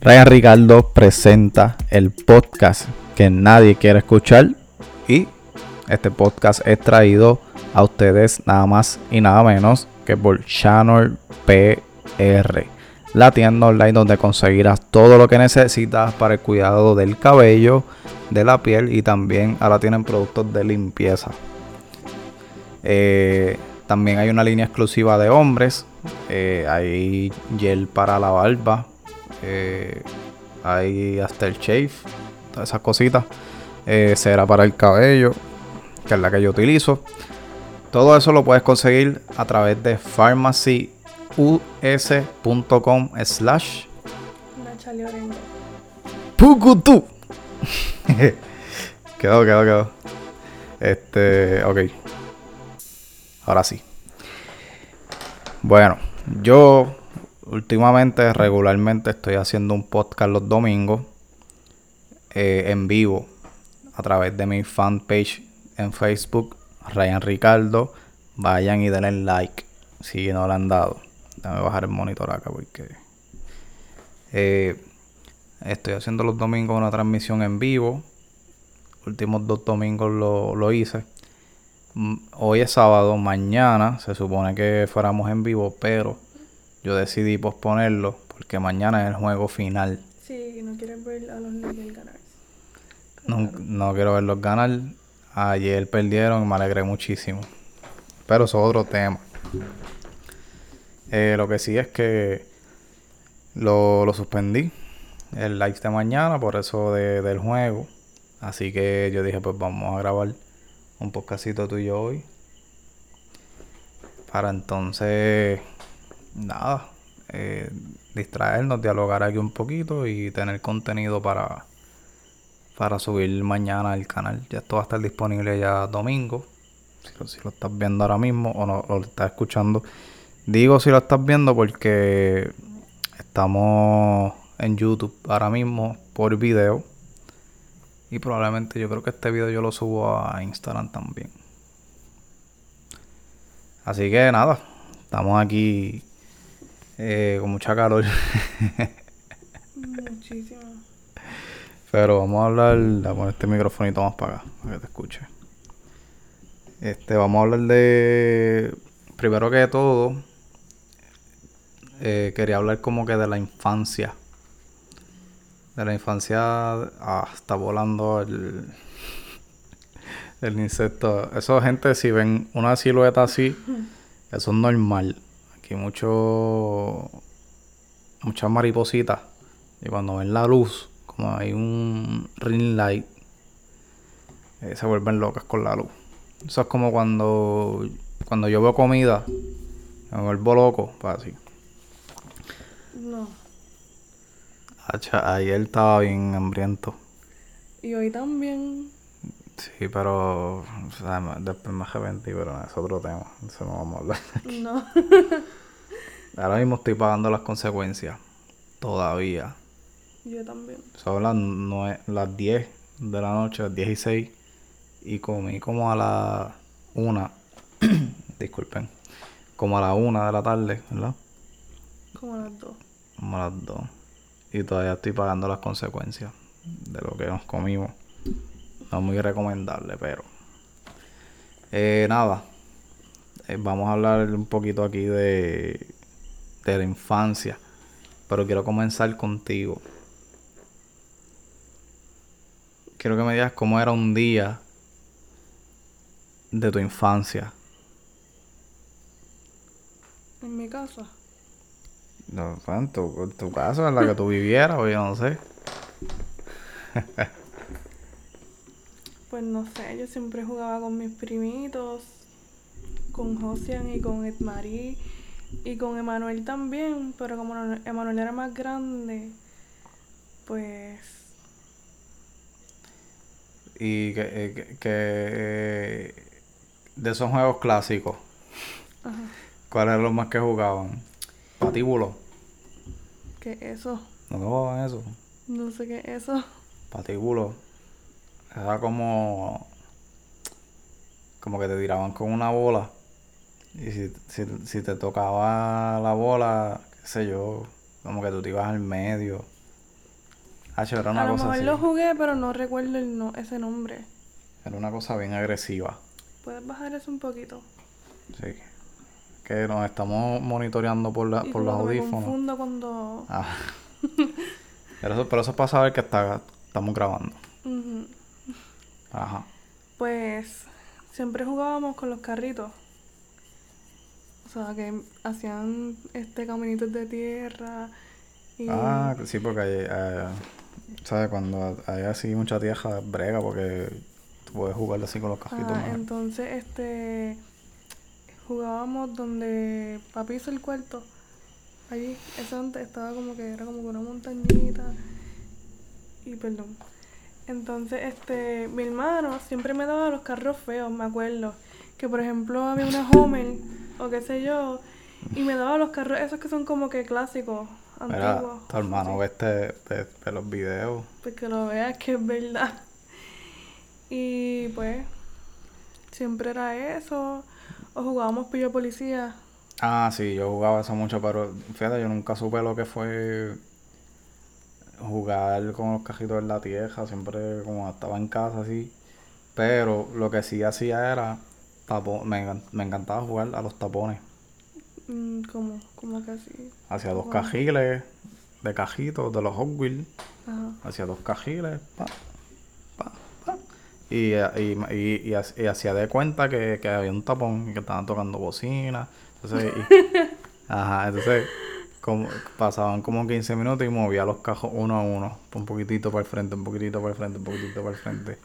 Ryan Ricardo presenta el podcast que nadie quiere escuchar y este podcast es traído a ustedes nada más y nada menos que por Channel PR, la tienda online donde conseguirás todo lo que necesitas para el cuidado del cabello, de la piel y también ahora tienen productos de limpieza. Eh, también hay una línea exclusiva de hombres. Eh, hay gel para la barba. Eh, hay hasta el shave. Todas esas cositas. Eh, cera para el cabello. Que es la que yo utilizo. Todo eso lo puedes conseguir a través de pharmacyus.com slash. Pucutu. quedó, quedó, quedó. Este, ok. Ahora sí. Bueno, yo últimamente, regularmente estoy haciendo un podcast los domingos eh, en vivo a través de mi fanpage en Facebook, Ryan Ricardo. Vayan y denle like si no lo han dado. Déjame bajar el monitor acá porque eh, estoy haciendo los domingos una transmisión en vivo. Últimos dos domingos lo, lo hice. Mm, Hoy es sábado, mañana se supone que fuéramos en vivo, pero yo decidí posponerlo porque mañana es el juego final. Sí, no quieres ver a los Lakers ganar. No, no quiero verlos ganar. Ayer perdieron y me alegré muchísimo. Pero eso es otro tema. Eh, lo que sí es que lo, lo suspendí. El live de mañana por eso de- del juego. Así que yo dije, pues vamos a grabar un podcastito tú y yo hoy. Para entonces, nada, eh, distraernos, dialogar aquí un poquito y tener contenido para, para subir mañana al canal. Ya esto va a estar disponible ya domingo. Si lo, estás viendo ahora mismo o no lo estás escuchando. Digo si lo estás viendo porque estamos en YouTube ahora mismo por video. Y probablemente yo creo que este video yo lo subo a Instagram también. Así que nada, estamos aquí eh, con mucha calor. Muchísimo. Pero vamos a hablar, a poner este microfonito más para acá, para que te escuche. Este, vamos a hablar de, primero que todo, eh, quería hablar como que de la infancia. De la infancia, ah, está volando el, el insecto. Eso, gente, si ven una silueta así, eso es normal. Aquí mucho, muchas maripositas. Y cuando ven la luz, como hay un ring light, eh, se vuelven locas con la luz. Eso es como cuando, cuando yo veo comida, me vuelvo loco, pues así. No. Hacha, ayer estaba bien hambriento. Y hoy también. Sí, pero o sea, después me arrepentí, pero es otro tema. Eso no vamos a hablar. No. Ahora mismo estoy pagando las consecuencias. Todavía. Yo también. Son las, nue- las 10 de la noche, las 10 y 6. Y comí como a las 1. Disculpen. Como a la 1 de la tarde, ¿verdad? Como a las dos. Como a las 2. Y todavía estoy pagando las consecuencias de lo que nos comimos. No es muy recomendable, pero. Eh, nada. Eh, vamos a hablar un poquito aquí de, de la infancia. Pero quiero comenzar contigo. Quiero que me digas cómo era un día de tu infancia. En mi casa. No, fue en tu, en tu casa, en la que tú vivieras, o yo no sé. Pues no sé, yo siempre jugaba con mis primitos. Con Josian y con Edmarie. Y con Emanuel también. Pero como Emanuel era más grande. Pues. Y que, eh, que, que, eh, de esos juegos clásicos, Ajá. ¿cuáles eran los más que jugaban? Patíbulo. ¿Qué es eso? ¿No jugaban eso? No sé qué es eso. Patíbulo. Era como. Como que te tiraban con una bola. Y si, si, si te tocaba la bola, qué sé yo, como que tú te ibas al medio. Hacho, era A una lo cosa mejor así. lo jugué, pero no recuerdo el no, ese nombre. Era una cosa bien agresiva. ¿Puedes bajar eso un poquito? Sí. Que nos estamos monitoreando por, la, Y por los que me audífonos. confundo cuando... Ah. pero, eso, pero eso es para saber que está, estamos grabando. Ujú. Ajá. Pues siempre jugábamos con los carritos. O sea, que hacían este caminitos de tierra y Ah, sí, porque hay, eh, ¿sabes? Cuando hay así mucha tierra, brega, porque tú puedes jugar así con los. Ajá, mejor. entonces este jugábamos donde papi hizo el cuarto. Allí, eso antes estaba como que era como que una montañita. Y perdón. Entonces, este, mi hermano siempre me daba los carros feos, me acuerdo. Que por ejemplo había una Homer o qué sé yo. Y me daba los carros esos que son como que clásicos, Mira, antiguos. tu hermano ve, este, ve, ve los videos. Pues que lo veas que es verdad. Y pues, siempre era eso. O jugábamos pillo policía. Ah, sí, yo jugaba eso mucho, pero fíjate, yo nunca supe lo que fue jugar con los cajitos en la tierra, siempre como estaba en casa así. Pero lo que sí hacía era, tapo- me, me encantaba jugar a los tapones. Mm, como, como que así. Hacía dos cajiles de cajitos de los Hot Wheels. Hacía dos cajiles, pa, pa, pa. Y, y, y, y ha- y hacía de cuenta que, que había un tapón y que estaban tocando bocina. Entonces, y- ajá, entonces como, pasaban como 15 minutos y movía los cajos uno a uno. Un poquitito para el frente, un poquitito para el frente, un poquitito para el frente.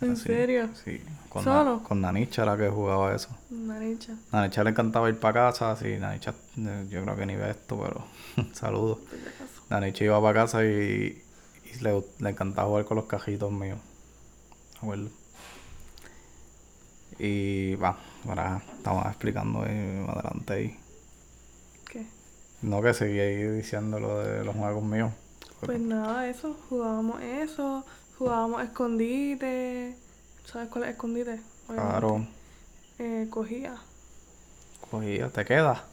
¿En Así, serio? Sí. Con, ¿Solo? Na- con Nanicha era que jugaba eso. Naricha. Nanicha le encantaba ir para casa, sí, Nanicha, eh, yo creo que ni ve esto, pero saludos. Nanicha iba para casa y, y le, le encantaba jugar con los cajitos míos. Acuerdo. Y va, ahora estamos explicando más adelante ahí. No que seguí ahí diciendo lo de los juegos míos. Pues nada, eso. Jugábamos eso. Jugábamos escondite. ¿Sabes cuál es escondite? Obviamente. Claro, Eh, cogía. cogía, te queda,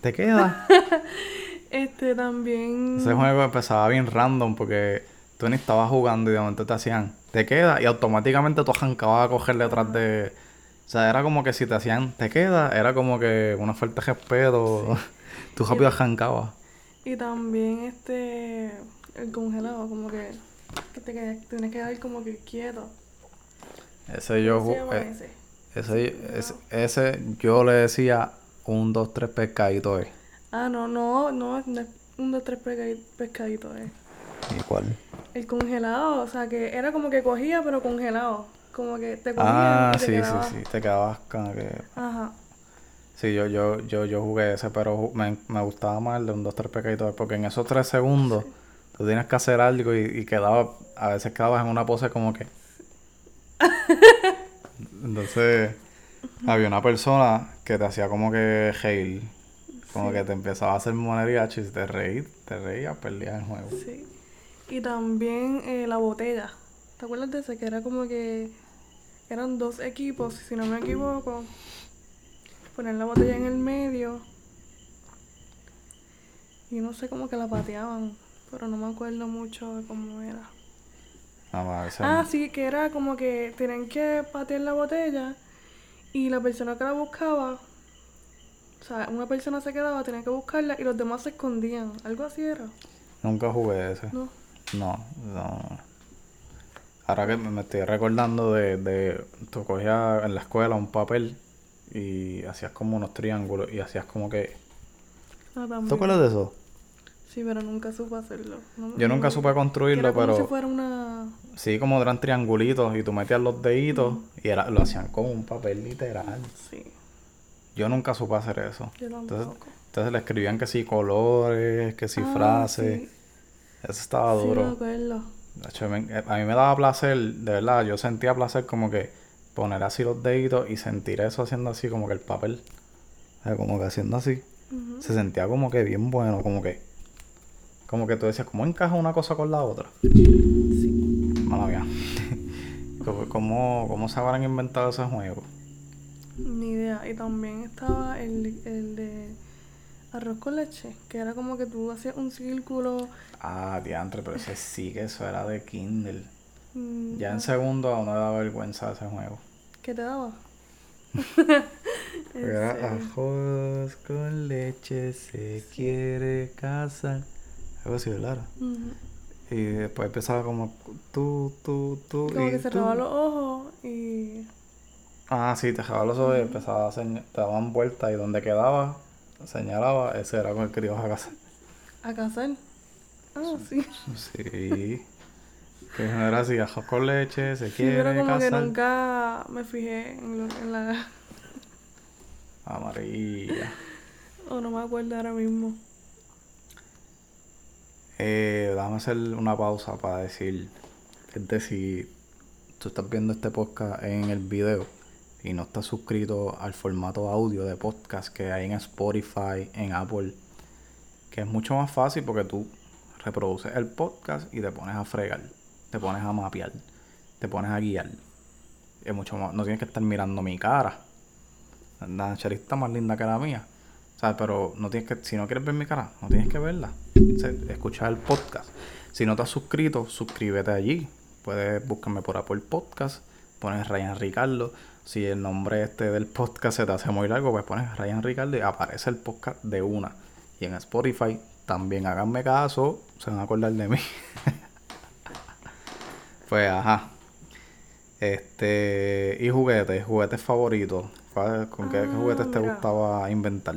te queda. Este también. Ese juego empezaba bien random porque tú ni estabas jugando y de momento te hacían, te queda, y automáticamente tú arrancabas a coger detrás de. O sea, era como que si te hacían, te queda, era como que una falta de respeto. Tú rápido arrancabas. Y también este. El congelado, como que. Que te quedas- tienes que dar como que quieto. Ese yo ¿Cómo se ju- llama eh, ese? ese, ese, yo le decía un, dos, tres pescaditos. Eh. Ah, no, no, no, no es un, dos, tres pescadi- pescaditos, eh. ¿Y cuál? El congelado, o sea que era como que cogía, pero congelado. Como que te cogía Ah, y te sí, quedaba. sí, sí, te quedabas con que... Ajá. Sí, yo, yo, yo, yo jugué ese, pero me, me gustaba más el de un, dos, tres pescaditos, porque en esos tres segundos tú tienes que hacer algo y, y quedaba, a veces quedabas en una pose como que... Entonces, había una persona que te hacía como que reír, como Sí. que te empezaba a hacer monería, y te reí, te reías, perdías el juego. Sí. Y también eh, la botella. ¿Te acuerdas de ese? Que era como que eran dos equipos, si no me equivoco. Poner la botella en el medio. Y no sé cómo que la pateaban, pero no me acuerdo mucho de cómo era. Ese- Ah, sí, que era como que tenían que patear la botella y la persona que la buscaba, o sea, una persona se quedaba, tenía que buscarla y los demás se escondían. Algo así era, Nunca jugué ese. ¿no? No, no. Ahora que me me estoy recordando de, de... Tú cogías en la escuela un papel y hacías como unos triángulos y hacías como que... Ah, ¿Tú también. acuerdas de eso? Sí, pero nunca supe hacerlo. No- Yo nunca supe que construirlo, era como pero... si fuera una... Sí, como eran triangulitos y tú metías los deditos y era, lo hacían con un papel literal. Sí, Yo nunca supe hacer eso. yo Entonces, tampoco. entonces le escribían que sí colores, que sí Ah, frases. sí. Eso estaba Sí, me duro. acuerdo. Me- a mí me daba placer, de verdad, yo sentía placer como que poner así los deditos y sentir eso haciendo así como que el papel. O sea, como que haciendo así. Se sentía como que bien bueno, como que... Como que tú decías, ¿cómo encaja una cosa con la otra? Sí. Mala mía. ¿Cómo, cómo, se habrán inventado ese juego? Ni idea. Y también estaba el, el de Arroz con leche, que era como que tú hacías un círculo. Ah, diantre, pero ese sí que eso era de Kindle. mm, Ya en segundo a uno le da vergüenza ese juego. ¿Qué te daba? En Era serio. arroz con leche, se quiere casar. Algo así, ¿verdad? Ujú. Y después empezaba como tú, tú, tú. Como y que tú. cerraba los ojos y. Ah, sí, te dejaba los ojos y empezaba a señalar, te daban vueltas y donde quedaba, señalaba, ese era con el que te ibas a casar. a cazar. Ah, sí. Sí. Que era así, arroz con leche, se Sí, quiere pero como que casar. nunca me fijé en, lo- en la. Amarilla. O no me acuerdo ahora mismo. Eh, déjame hacer una pausa para decir, gente, si tú estás viendo este podcast en el video y no estás suscrito al formato audio de podcast que hay en Spotify, en Apple, que es mucho más fácil porque tú reproduces el podcast y te pones a fregar, te pones a mapear, te pones a guiar. Es mucho más, no tienes que estar mirando mi cara. La charita más linda que la mía. O sea, pero no tienes que, si no quieres ver mi cara, no tienes que verla. Escuchar el podcast. Si no te has suscrito, suscríbete allí. Puedes buscarme por Apple Podcast, pones Ryan Ricardo. Si el nombre este del podcast se te hace muy largo, pues pones Ryan Ricardo y aparece el podcast de una. Y en Spotify también háganme caso, se van a acordar de mí. pues ajá. Este, y juguetes, juguetes favoritos. ¿Cuál- ¿Con qué, qué Ah, juguetes te gustaba inventar?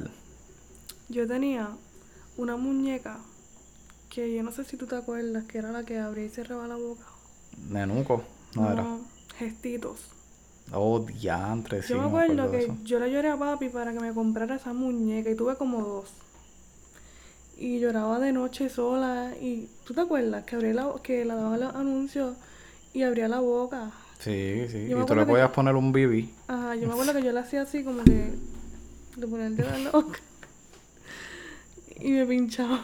Yo tenía una muñeca que yo no sé si tú te acuerdas, que era la que abría y cerraba la boca. Nenuco, no, era. gestitos. Oh, diantre, sí, yo me me acuerdo que yo le lloré a papi para que me comprara esa muñeca y tuve como dos. Y lloraba de noche sola y ¿tú te acuerdas que abría la, que la daba los anuncios y abría la boca? Sí, sí. Yo Y tú le que- podías poner un BB. Ajá, yo me acuerdo que yo le hacía así como que le ponía el dedo en la boca y me pinchaba.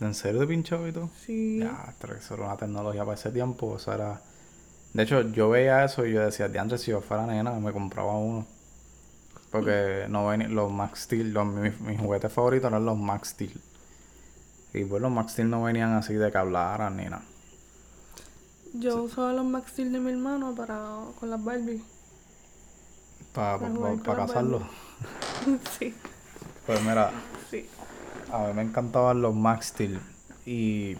¿En serio te pinchó y todo? Sí. Ya, pero eso era una tecnología para ese tiempo. Eso era. De hecho, yo veía eso y yo decía, diantre, si yo fuera nena, me compraba uno. Porque no venían los Max Steel, los, mis, mis juguetes favoritos eran los Max Steel. Y pues los Max Steel no venían así de que hablaran ni nada. Yo usaba los Max Steel de mi hermano para con las Barbie. Para Para casarlos. sí, Pues mira, sí. A mí me encantaban los Max Steel. Y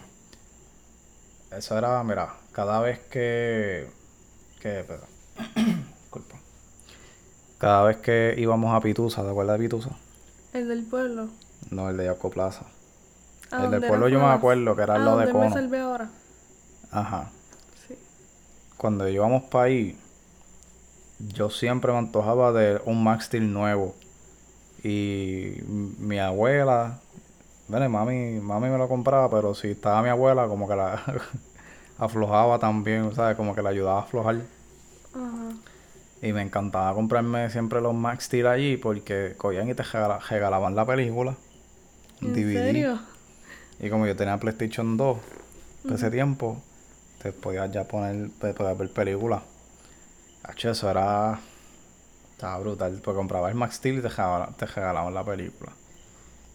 eso era, mira, cada vez que. que espera. Disculpa. Cada vez que íbamos a Pitusa, ¿te acuerdas de Pitusa? El del pueblo. No, el de Yaco Plaza. El del pueblo yo me acuerdo que era el lado de me Cono. salvé ahora. Ajá. Cuando íbamos para ahí, yo siempre me antojaba de un Max Steel nuevo. Y mi abuela, bueno, mami, mami me lo compraba, pero si estaba mi abuela, como que la aflojaba también, ¿sabes? Como que la ayudaba a aflojar. Ajá. Y me encantaba comprarme siempre los Max Steel allí porque cogían y te regala- regalaban la película. ¿En DVD. serio? Y como yo tenía PlayStation 2 por ese tiempo, te podías ya poner, te podías ver películas. Hacho, eso era. Estaba brutal. Pues comprabas el Max Steel y te regalaban, la película.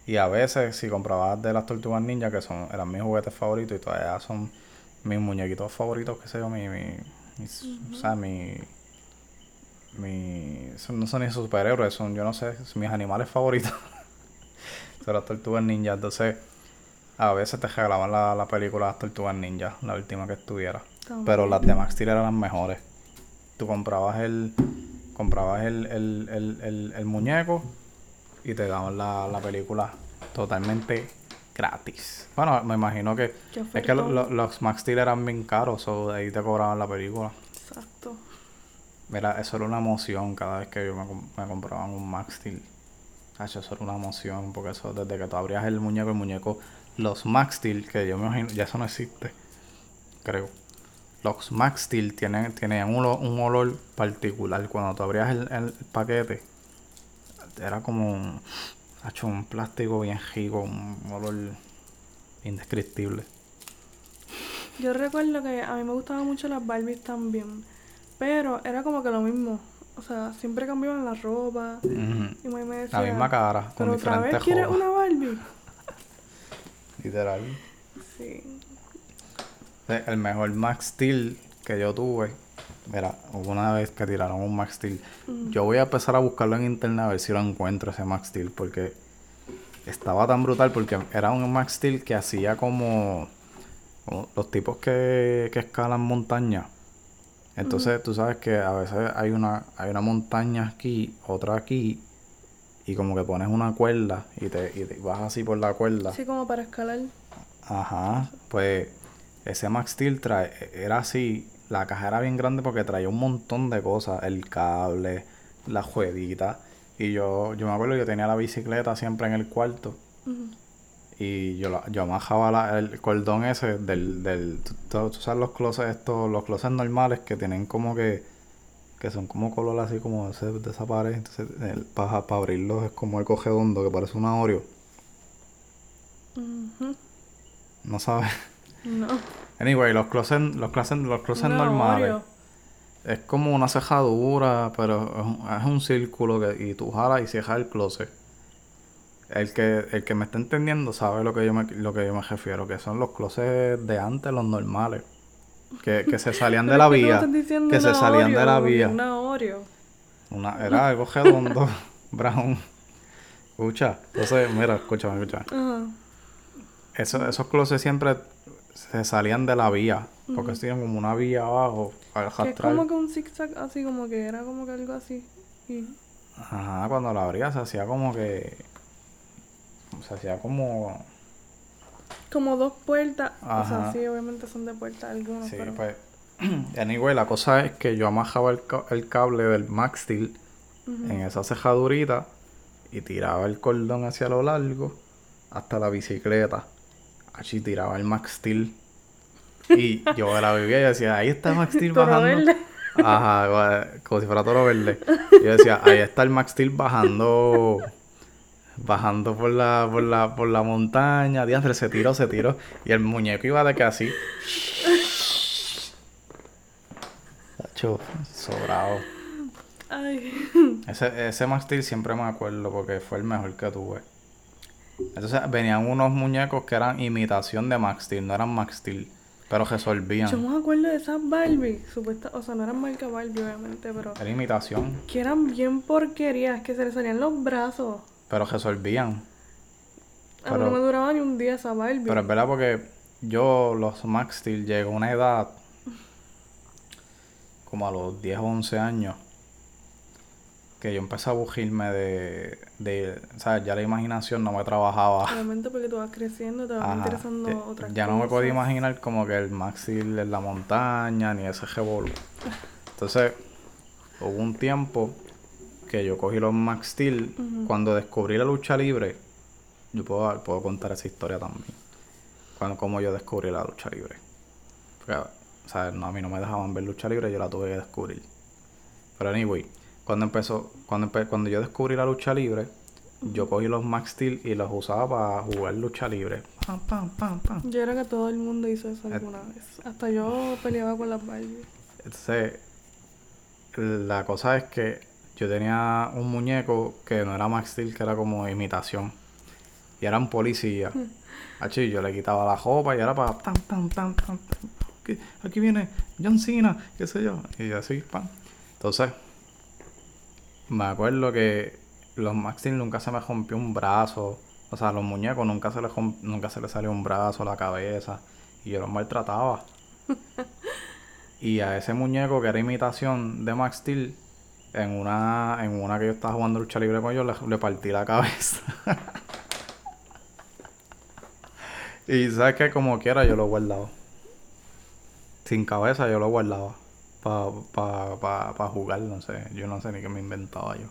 Y a veces, si comprabas de las Tortugas Ninja, que son eran mis juguetes favoritos y todavía son mis muñequitos favoritos, qué sé yo, mi. mi mis- O sea, mi. Mi. no son ni superhéroes, son, yo no sé, son mis animales favoritos. son las Tortugas Ninja. Entonces. A veces te regalaban la, la película Las Tortugas Ninja, la última que estuviera. También. Pero las de Max Steel eran las mejores. Tú comprabas el comprabas el, el, el, el, el muñeco y te daban la, la película totalmente gratis. Bueno, me imagino que es que lo- los Max Steel eran bien caros, o de ahí te cobraban la película. Exacto. Mira, eso era una emoción cada vez que yo me, me compraban un Max Steel. Hacho, eso era una emoción, porque eso, desde que tú abrías el muñeco, el muñeco, los Max Steel, que yo me imagino, ya eso no existe, creo. Los Max Steel tienen, tienen un, olor, un olor particular. Cuando tú abrías el, el paquete, era como un, hacho, un plástico bien rico, un olor indescriptible. Yo recuerdo que a mí me gustaban mucho las Barbies también. Pero era como que lo mismo. o sea, siempre cambiaban la ropa. Y mami me decía, La misma cara, con pero otra diferentes vez quieres ropas. una Barbie. Literal. Sí. Sí, El mejor Max Steel que yo tuve. Mira, hubo una vez que tiraron un Max Steel. Yo voy a empezar a buscarlo en internet a ver si lo encuentro ese Max Steel. Porque estaba tan brutal. Porque era un Max Steel que hacía como, como los tipos que, que escalan montañas. Entonces tú sabes que a veces hay una, hay una montaña aquí, otra aquí. Y como que pones una cuerda y te, y te vas así por la cuerda. Así como para escalar. Ajá, pues ese Max Steel trae, era así, la caja era bien grande porque traía un montón de cosas, el cable, la jueguita. Y yo, yo me acuerdo que yo tenía la bicicleta siempre en el cuarto Ujú. y yo, la- yo amajaba la- el cordón ese del, del tú, tú- tú sabes los closets estos, los closets normales que tienen como que, que son como color así como ese, de esa pared, entonces para abrirlos es como el cogedondo que parece una Oreo, no sabes. No. Anyway, los closets, los closets, los closets normales. Oreo. Es como una cejadura, pero es un, es un círculo que, y tú jalas y cierras el closet. El que, el que me está entendiendo sabe lo que yo me, lo que yo me refiero, que son los closets de antes, los normales. Que, que se salían de la vía. Que se salían de la vía. Una Oreo. Una, era algo redondo, brown. Escucha, entonces, mira, escúchame, escúchame. Ajá. Eso- esos closets siempre se salían de la vía. Porque Ujú. tenían como una vía abajo, al Que es como que un zigzag así, como que era como que algo así. Y Ajá, cuando la abría se hacía como que. Se hacía como. Como dos puertas. O sea, sí, obviamente son de puertas algunos, Sí, pero. pues. Anyway, la cosa es que yo amajaba el, ca- el cable del Max Steel en esa cejadurita y tiraba el cordón hacia lo largo hasta la bicicleta. Allí tiraba el Max Steel. Y yo la vivía y decía, ahí está Max Steel bajando. verde. Ajá, como si fuera toro verde. Yo decía, ahí está el Max Steel bajando. Bajando por la, por la, por la montaña. Diantre, se tiró, se tiró. Y el muñeco iba de que así. Tacho, sobrado. Ay. Ese, ese Max Steel siempre me acuerdo porque fue el mejor que tuve. Entonces venían unos muñecos que eran imitación de Max Steel, no eran Max Steel, pero resolvían. Yo me acuerdo de esas Barbie. Supuesta, o sea, no eran marca Barbie, obviamente, pero. Era imitación, Que eran bien porquerías, que se le salían los brazos. Pero resolvían. A mí Pero- no me duraba ni un día esa Barbie. Pero es verdad porque yo, los Max Steel, llegó a una edad, como a los 10 o 11 años, que yo empecé a bugirme de, de, ¿sabes? Ya la imaginación no me trabajaba. Obviamente porque tú vas creciendo, te vas Ajá, interesando ya- otras ya no me podía imaginar como que el Max Steel en la montaña, ni ese revolú. Entonces, hubo un tiempo que yo cogí los Max Steel, cuando descubrí la lucha libre, yo puedo, puedo contar esa historia también. Cuando, como yo descubrí la lucha libre. Porque, o sea, no, a mí no me dejaban ver lucha libre, yo la tuve que descubrir. Pero anyway, cuando empezó, cuando, empe- cuando yo descubrí la lucha libre, yo cogí los Max Steel y los usaba para jugar lucha libre. Pam, pam, pam, pam. Yo era que todo el mundo hizo eso Eh. alguna vez. Hasta yo peleaba con las Barbie. Entonces, la cosa es que yo tenía un muñeco que no era Max Steel, que era como imitación. Y era un policía. Achí, yo le quitaba la ropa y era para tan, tan, tan, tan. Aquí, aquí viene John Cena, qué sé yo. Y así, pam. Entonces, me acuerdo que los Max Steel nunca se me rompió un brazo. O sea, los muñecos nunca se les, nunca se les salió un brazo, la cabeza. Y yo los maltrataba. Y a ese muñeco que era imitación de Max Steel, en una, en una que yo estaba jugando lucha libre con ellos, le, le partí la cabeza. y sabes que como quiera yo lo guardaba. Sin cabeza yo lo guardaba. Para pa, pa, pa jugar, no sé. Yo no sé ni qué me inventaba yo.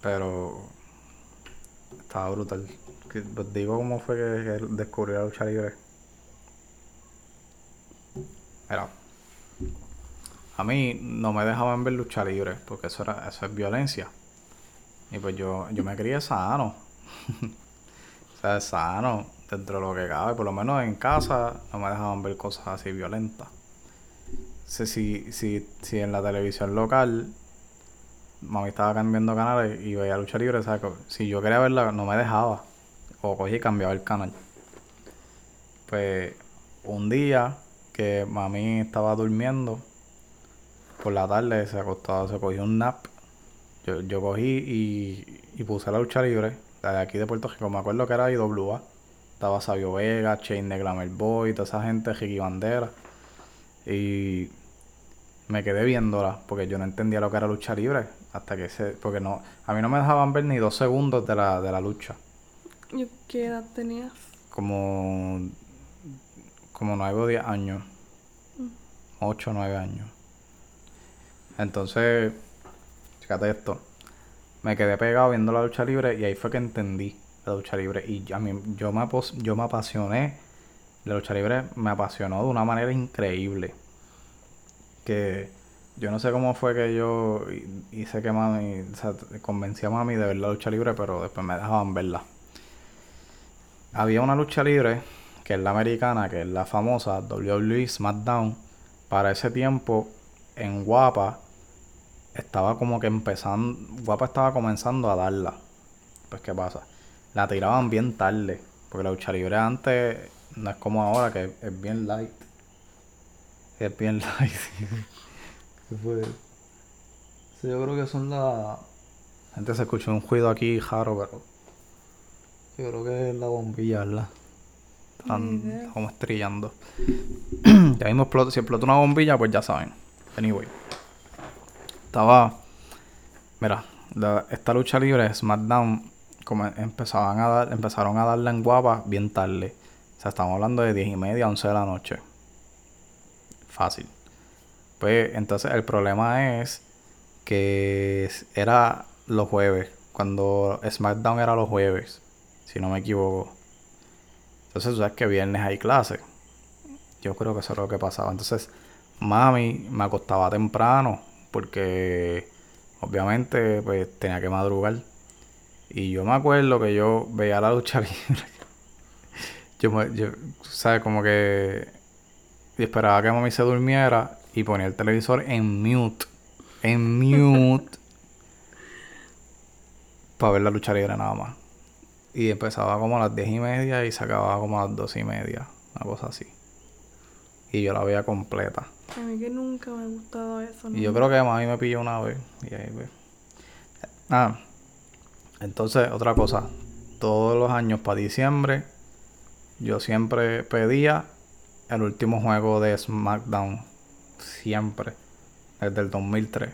Pero estaba brutal. Que- pues digo cómo fue que, que descubrí la lucha libre. Mira, a mí no me dejaban ver lucha libre porque eso era eso es violencia. Y pues yo, yo me crié sano. o sea, sano dentro de lo que cabe. Por lo menos en casa no me dejaban ver cosas así violentas. si, si, si, en la televisión local mami estaba cambiando canales y veía lucha libre, ¿sabes? Si yo quería verla, no me dejaba. O cogí y cambiaba el canal. Pues un día que mami estaba durmiendo, por la tarde se acostó, se cogió un nap. Yo, yo cogí y, y puse la lucha libre, la de aquí de Puerto Rico, me acuerdo que era IWA. Estaba Sabio Vega, Chain de Glamour Boy, toda esa gente, Ricky Bandera. Y me quedé viéndola porque yo no entendía lo que era lucha libre hasta que se porque no a mí no me dejaban ver ni dos segundos de la, de la lucha ¿Y qué edad tenías? como como nueve o diez años Mm. ocho o nueve años entonces fíjate esto me quedé pegado viendo la lucha libre y ahí fue que entendí la lucha libre y a mí yo me yo me apasioné la lucha libre me apasionó de una manera increíble que yo no sé cómo fue que yo hi- hice que mami, o sea, convencí a mami de ver la lucha libre, pero después me dejaban verla. Había una lucha libre, que es la americana, que es la famosa WWE SmackDown. Para ese tiempo, en Guapa, estaba como que empezando, Guapa estaba comenzando a darla. Pues, ¿qué pasa? La tiraban bien tarde, porque la lucha libre antes no es como ahora, que es bien light. Es bien light. ¿Qué fue? Sí, yo creo que son las... Gente se escuchó un ruido aquí jaro, pero... Yo creo que es la bombilla, ¿verdad? Están como estrellando. ya mismo explota, si explota una bombilla, pues ya saben. Anyway. Estaba... Mira, esta lucha libre, SmackDown, como empezaban a dar, empezaron a darla en guapa bien tarde. O sea, estamos hablando de 10 y media, 11 de la noche. Fácil. Pues entonces el problema es que es- era los jueves, cuando SmackDown era los jueves, si no me equivoco. Entonces sabes que viernes hay clase. Yo creo que eso era lo que pasaba. Entonces, mami me acostaba temprano porque obviamente pues tenía que madrugar. Y yo me acuerdo que yo veía la lucha libre. yo, me, yo, ¿sabes? Como que esperaba que mami se durmiera y ponía el televisor en mute. En mute. para ver la lucha libre nada más. Y empezaba como a las 10 y media y se acababa como a las 12 y media. Una cosa así. Y yo la veía completa. A mí que nunca me ha gustado eso. Y yo creo que mami me pilló una vez. Y ahí pues. Ah. Entonces, otra cosa. Todos los años para diciembre, yo siempre pedía el último juego de SmackDown. Siempre. Desde el 2003.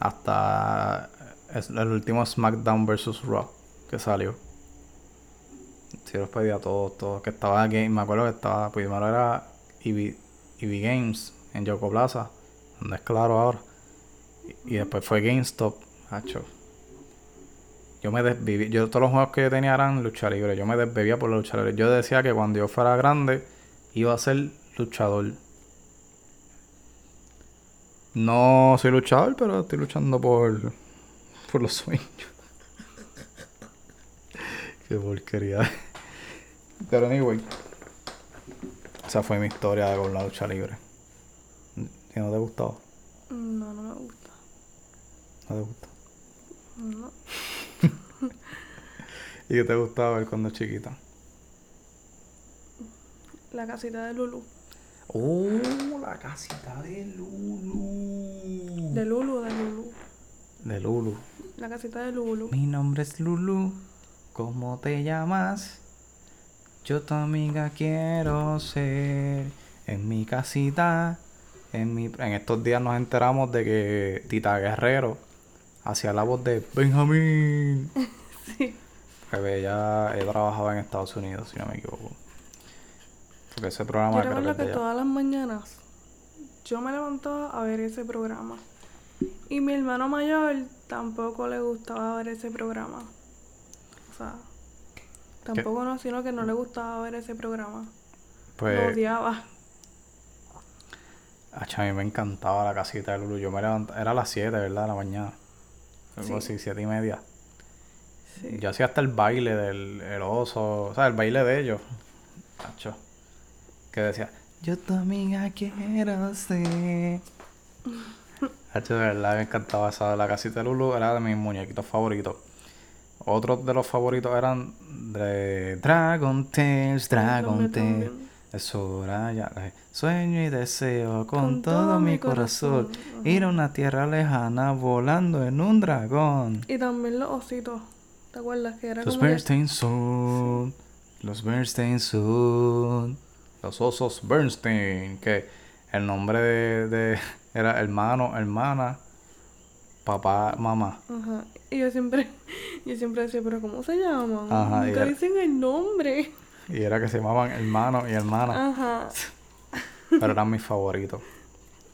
Hasta el último SmackDown vs. Raw que salió. Sí, los pedía todos, todos. Que estaba aquí. Me acuerdo que estaba. Primero era EV, EV Games en Yoko Plaza. Donde es claro ahora. Y, después fue GameStop. Hacho. Yo me desviví. Yo todos los juegos que yo tenía eran lucha libre. Yo me desbebía por la lucha libre. Yo decía que cuando yo fuera grande iba a ser luchador. No soy luchador, pero estoy luchando por, por los sueños. Qué porquería. Pero anyway. Esa fue mi historia con la lucha libre. ¿Y no te gustó? No, no me gusta. ¿No te gusta? No. ¿Y qué te gustaba ver cuando chiquita? La casita de Lulu. Oh, la casita de Lulu. De Lulu, de Lulu. De Lulu. La casita de Lulu. Mi nombre es Lulu. ¿Cómo te llamas? Yo tu amiga quiero ser. En mi casita. En, mi... en estos días nos enteramos de que Tita Guerrero hacía la voz de Benjamín. Sí. Que ella, ella trabajaba en Estados Unidos, si no me equivoco. Porque ese Yo programa que recuerdo que ella. todas las mañanas yo me levantaba a ver ese programa. Y mi hermano mayor tampoco le gustaba ver ese programa. O sea, tampoco no, sino que no le gustaba ver ese programa. Lo Pues, odiaba. acha, a mí me encantaba la casita de Lulu. Yo me levantaba, era a las 7, ¿verdad? De la mañana. Algo Sí. así, 7 y media. Sí. Yo hacía hasta el baile del el oso, o sea, el baile de ellos. Acho. Que decía, Yo tu amiga quiero ser. Hacho, de verdad me encantaba esa la casita de Lulu, era de mis muñequitos favoritos. Otros de los favoritos eran de Dragon Tales, Dragon Tales. Es hora ya. Sueño y deseo con, todo, mi corazón. Ir a una tierra lejana volando en un dragón. Y también los ositos. ¿Te acuerdas que era Los Bernstein son. Los Bernstein son. Los osos Bernstein. Que el nombre de, de- era hermano, hermana, papá, mamá. Ajá. Y yo siempre, yo siempre decía, pero ¿cómo se llaman? Ajá, Nunca era- dicen el nombre. Y era que se llamaban hermano y hermana. Ajá. Pero eran mis favoritos.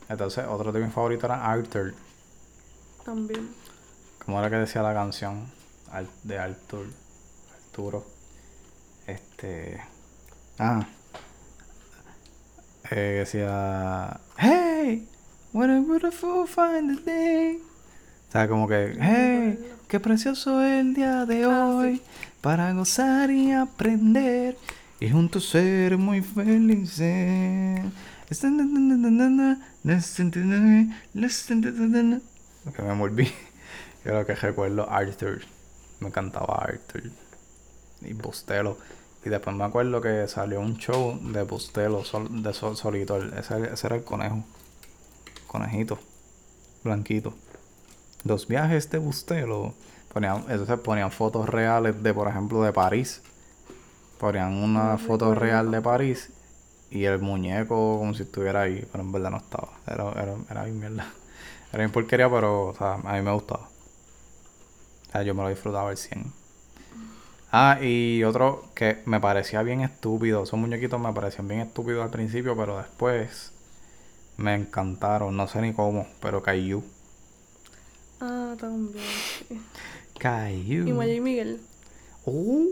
Entonces, otro de mis favoritos era Arthur. También. ¿Cómo era que decía la canción? De Arthur. Arturo. Este. Ah. Eh, decía. Hey! What a beautiful find the day. O sea, como que. Hey! Qué precioso el día de Ah, hoy. Para gozar y aprender. Y juntos ser muy felices. Que me volví. Yo lo que recuerdo Arthur. Me encantaba Arthur. Y Bustelo. Y después me acuerdo que salió un show de Bustelo, sol- de sol, solito. Ese, ese era el conejo. Conejito. Blanquito. Los viajes de Bustelo. Ponían, entonces ponían fotos reales de, por ejemplo, de París. Ponían una No foto real de París. Y el muñeco como si estuviera ahí, pero en verdad no estaba. Era, era, era bien mierda. Era bien porquería, pero o sea, a mí me gustaba. O sea, yo me lo disfrutaba al 100. Ah, y otro que me parecía bien estúpido. Esos muñequitos me parecían bien estúpidos al principio, pero después me encantaron. No sé ni cómo, pero Caillou. Ah, también. Caillou. Y Maya y Miguel. Uh,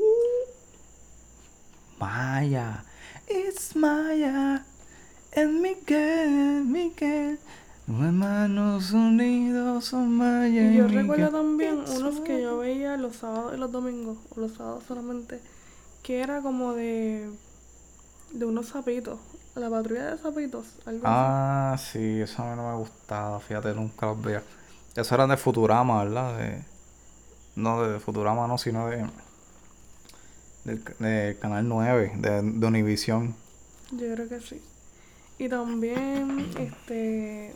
Maya. It's Maya. And Miguel, Miguel. Hermanos unidos son Maya y, Y yo Miguel. recuerdo también It's unos que yo veía los sábados y los domingos, o los sábados solamente, que era como de, de unos sapitos, la patrulla de sapitos, algo así. Ah, sí, eso a mí no me gustaba. Fíjate, nunca los veía. Eso eran de Futurama, ¿verdad? De... No, de Futurama no, sino de... Del, de Canal 9, de, de Univision. Yo creo que sí. Y también, este,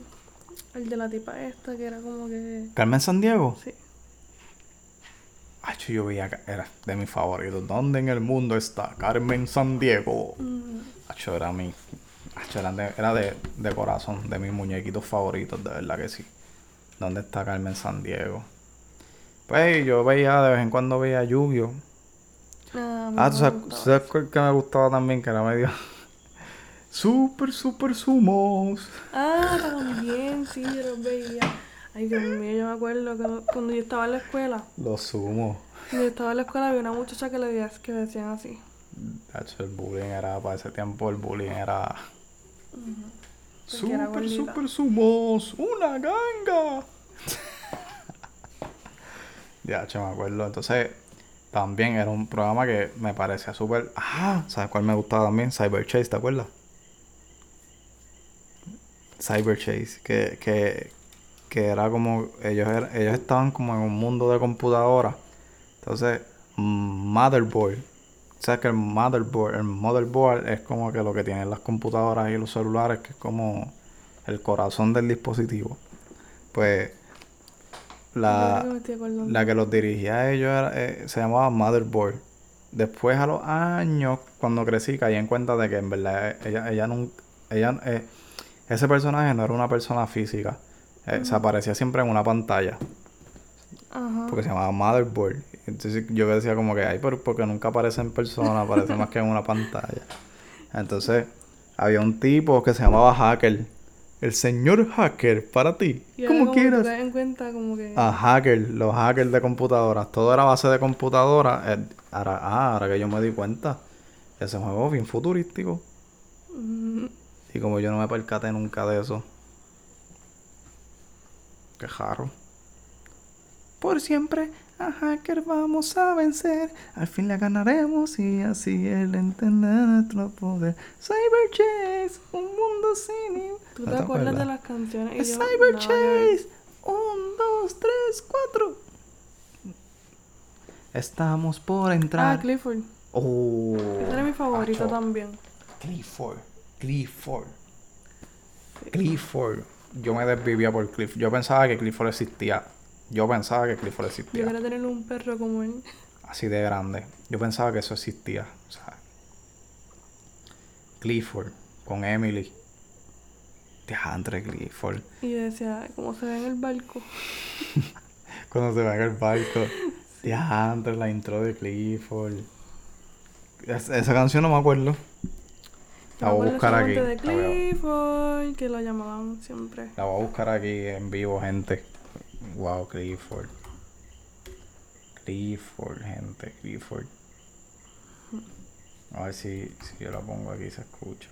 el de la tipa esta, que era como que, Carmen Sandiego. sí, Ay, yo veía que era de mis favoritos. ¿Dónde en el mundo está Carmen Sandiego? mm, Acho, era mi. Acho, era de, era de, de corazón, de mis muñequitos favoritos, de verdad que sí. ¿Dónde está Carmen Sandiego? Pues yo veía, de vez en cuando veía Yu-Gi-Oh! ah, Ah, ¿tú sabes, sabes cuál que me gustaba también? Que era medio. Super, super sumos. Ah, también, sí, yo los veía. Ay, Dios mío, yo me acuerdo que cuando yo estaba en la escuela, Los sumos. cuando yo estaba en la escuela había una muchacha que le decía, que decían así. El bullying era, para ese tiempo, el bullying era. Era Super, super sumos. Una ganga. ya, che, me acuerdo. Entonces, también era un programa que me parecía súper. Ah, ¿sabes cuál me gustaba también? Cyber Chase, ¿te acuerdas? Cyber Chase, que, que, que era como. Ellos, ellos estaban como en un mundo de computadoras. Entonces, Motherboard. ¿Sabes que el motherboard, el motherboard es como que lo que tienen las computadoras y los celulares, que es como el corazón del dispositivo? Pues la, la que los dirigía a ellos era, eh, se llamaba Motherboard. Después a los años, cuando crecí, caí en cuenta de que en verdad ella, ella nunca, ella, eh, ese personaje no era una persona física. Eh, Se aparecía siempre en una pantalla. Ajá. Porque se llamaba Motherboard. Entonces yo decía como que, ay, pero porque nunca aparece en persona, aparece más que en una pantalla. Entonces había un tipo que se llamaba Hacker. El señor Hacker, para ti. Y como quieras. en cuenta como que... A hacker, los hackers de computadoras. Todo era base de computadoras. Eh, ahora, ah, ahora que yo me di cuenta. Ese juego es bien futurístico. mm, Y como yo no me percaté nunca de eso. Qué raro. Por siempre A hacker vamos a vencer. Al fin le ganaremos y así él entenderá nuestro poder. Cyber Chase, un mundo sin. ¿Tú ¿No te acuerdas de las canciones? Y yo, Cyber. Chase, un, dos, tres, cuatro. Estamos por Ah, entrar. Clifford. oh, Ese era mi favorito acho. también. Clifford, Clifford, Clifford. Yo me desvivía por Clifford. Yo pensaba que Clifford existía. Yo pensaba que Clifford Yo existía. quería tener un perro como él. Así de grande. Yo pensaba que eso existía. O sea, Clifford con Emily. Diantre Clifford. Y yo decía, ¿cómo se ve en el barco? Cuando se va en el barco. Diantre, la intro de Clifford. Es- esa canción no me acuerdo. La Yo voy a buscar aquí. de Clifford, que lo llamaban siempre. La voy a buscar aquí en vivo, gente. Wow, Clifford. Clifford, gente, Clifford. A ver si, si yo la pongo aquí se escucha.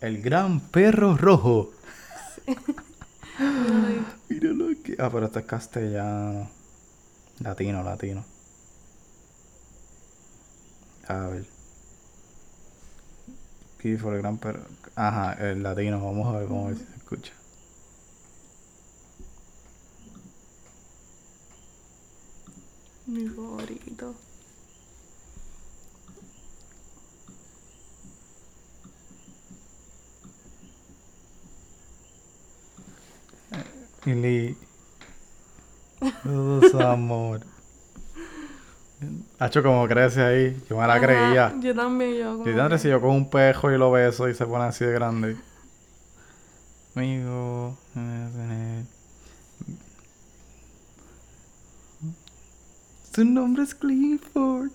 El gran perro rojo. Míralo aquí. Ah, pero esto es castellano. Latino, latino. A ver. Clifford, el gran perro. Ajá, el latino. Vamos a ver, vamos a ver si se escucha. Mi favorito. Lili. Todo su amor. Hacho como crece ahí. Yo me la Ajá, creía. Yo también, yo como Yo que- si yo cojo un pejo y lo beso y se pone así de grande. Amigo. Su nombre es Clifford.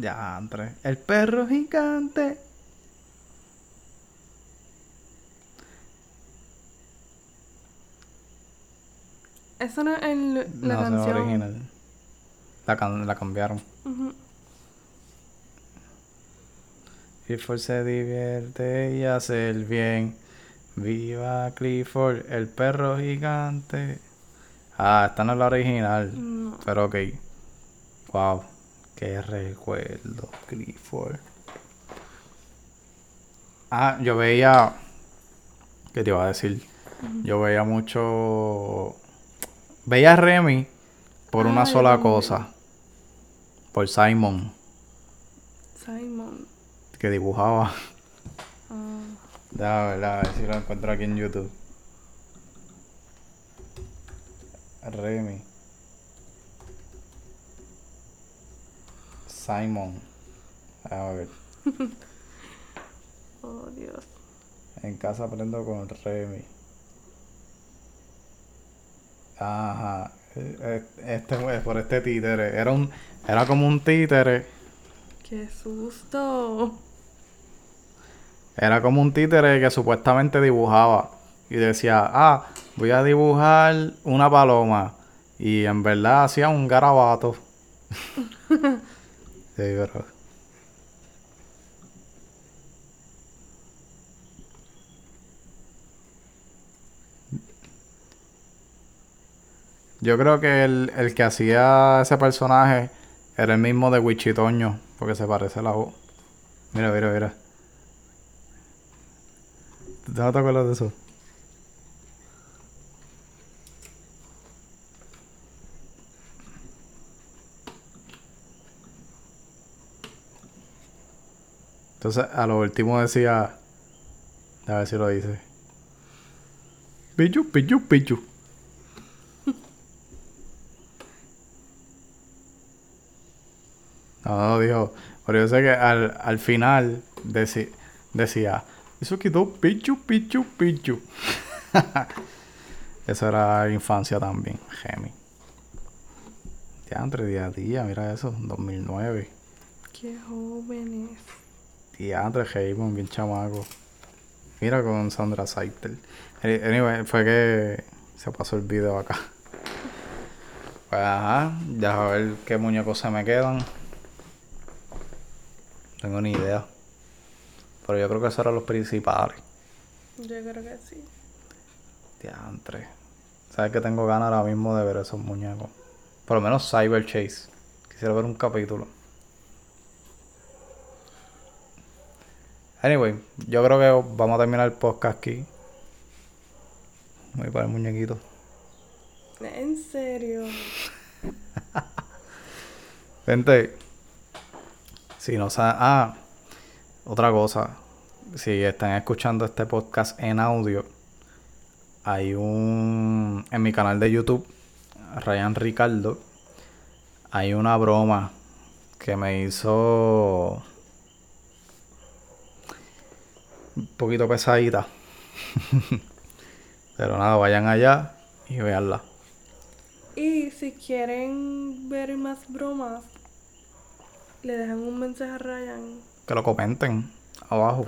Ya, entre. El perro gigante. Esa no es el, la no, es canción. original. La, can- la cambiaron. Clifford se divierte y hace el bien. Viva Clifford, el perro gigante. Ah, esta no es la original. No. Pero ok. Wow. Qué recuerdo, Clifford. Ah, yo veía. ¿Qué te iba a decir? Yo veía mucho. Veía a Remy por Ah, una yo sola cosa. Por Simon, Simon. que dibujaba. Ah, Déjame ver, déjame ver si lo encuentro aquí en YouTube. Remy. Simon. Déjame ver. oh, Dios. En casa aprendo con Remy. Ajá. Eh, Este, por este títere. Era un, era como un títere. ¡Qué susto! Era como un títere que supuestamente dibujaba. Y decía, ah, voy a dibujar una paloma. Y en verdad hacía un garabato. sí, pero... Yo creo que el, el que hacía ese personaje era el mismo de Wichitoño, porque se parece a la voz. Mira, mira, mira. ¿Tú no te acuerdas de eso? Entonces, a lo último decía. A ver si lo dice. Pichu, pichu, pichu. No, no dijo. Pero yo sé que al, al final deci- decía. Eso quedó pichu, pichu, pichu. Eso era infancia también, Gemi. Ya, entre día a día, mira eso, 2009. ¡Qué jóvenes! Diantre, Heymon, bien chamaco. Mira con Sandra Seitel. Eh, Anyway, fue que se pasó el video acá. Pues ajá, ya a ver qué muñecos se me quedan. No tengo ni idea. Pero yo creo que esos eran los principales. Yo creo que sí. Diantre. Sabes que tengo ganas ahora mismo de ver esos muñecos. Por lo menos Cyber Chase. Quisiera ver un capítulo. Anyway, yo creo que vamos a terminar el podcast aquí. Voy para el muñequito. En serio. Gente, si no saben. Ah, otra cosa. Si están escuchando este podcast en audio, hay un. En mi canal de YouTube, Ryan Ricardo, hay una broma que me hizo. Un poquito pesadita. Pero nada, vayan allá y veanla. Y si quieren ver más bromas, le dejan un mensaje a Ryan. Que lo comenten abajo.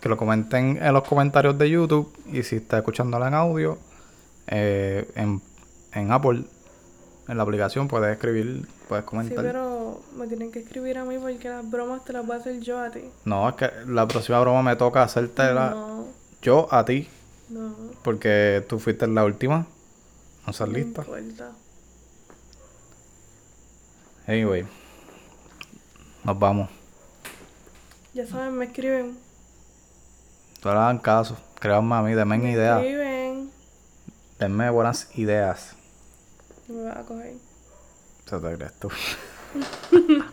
Que lo comenten en los comentarios de YouTube. Y si está escuchándola en audio, eh, en, en Apple, en la aplicación, puedes escribir, puedes Sí, comentar. Pero me tienen que escribir a mí porque las bromas te las voy a hacer yo a ti. No, es que la próxima broma me toca hacértela No, yo a ti. no. Porque tú fuiste la última. No estás No lista. importa. Anyway. Nos vamos. Ya saben, me escriben. No le hagan caso. Créanme a mí, denme Me ideas. escriben. Denme buenas ideas. No me vas a coger. Eso te crees tú. 嗯哼哼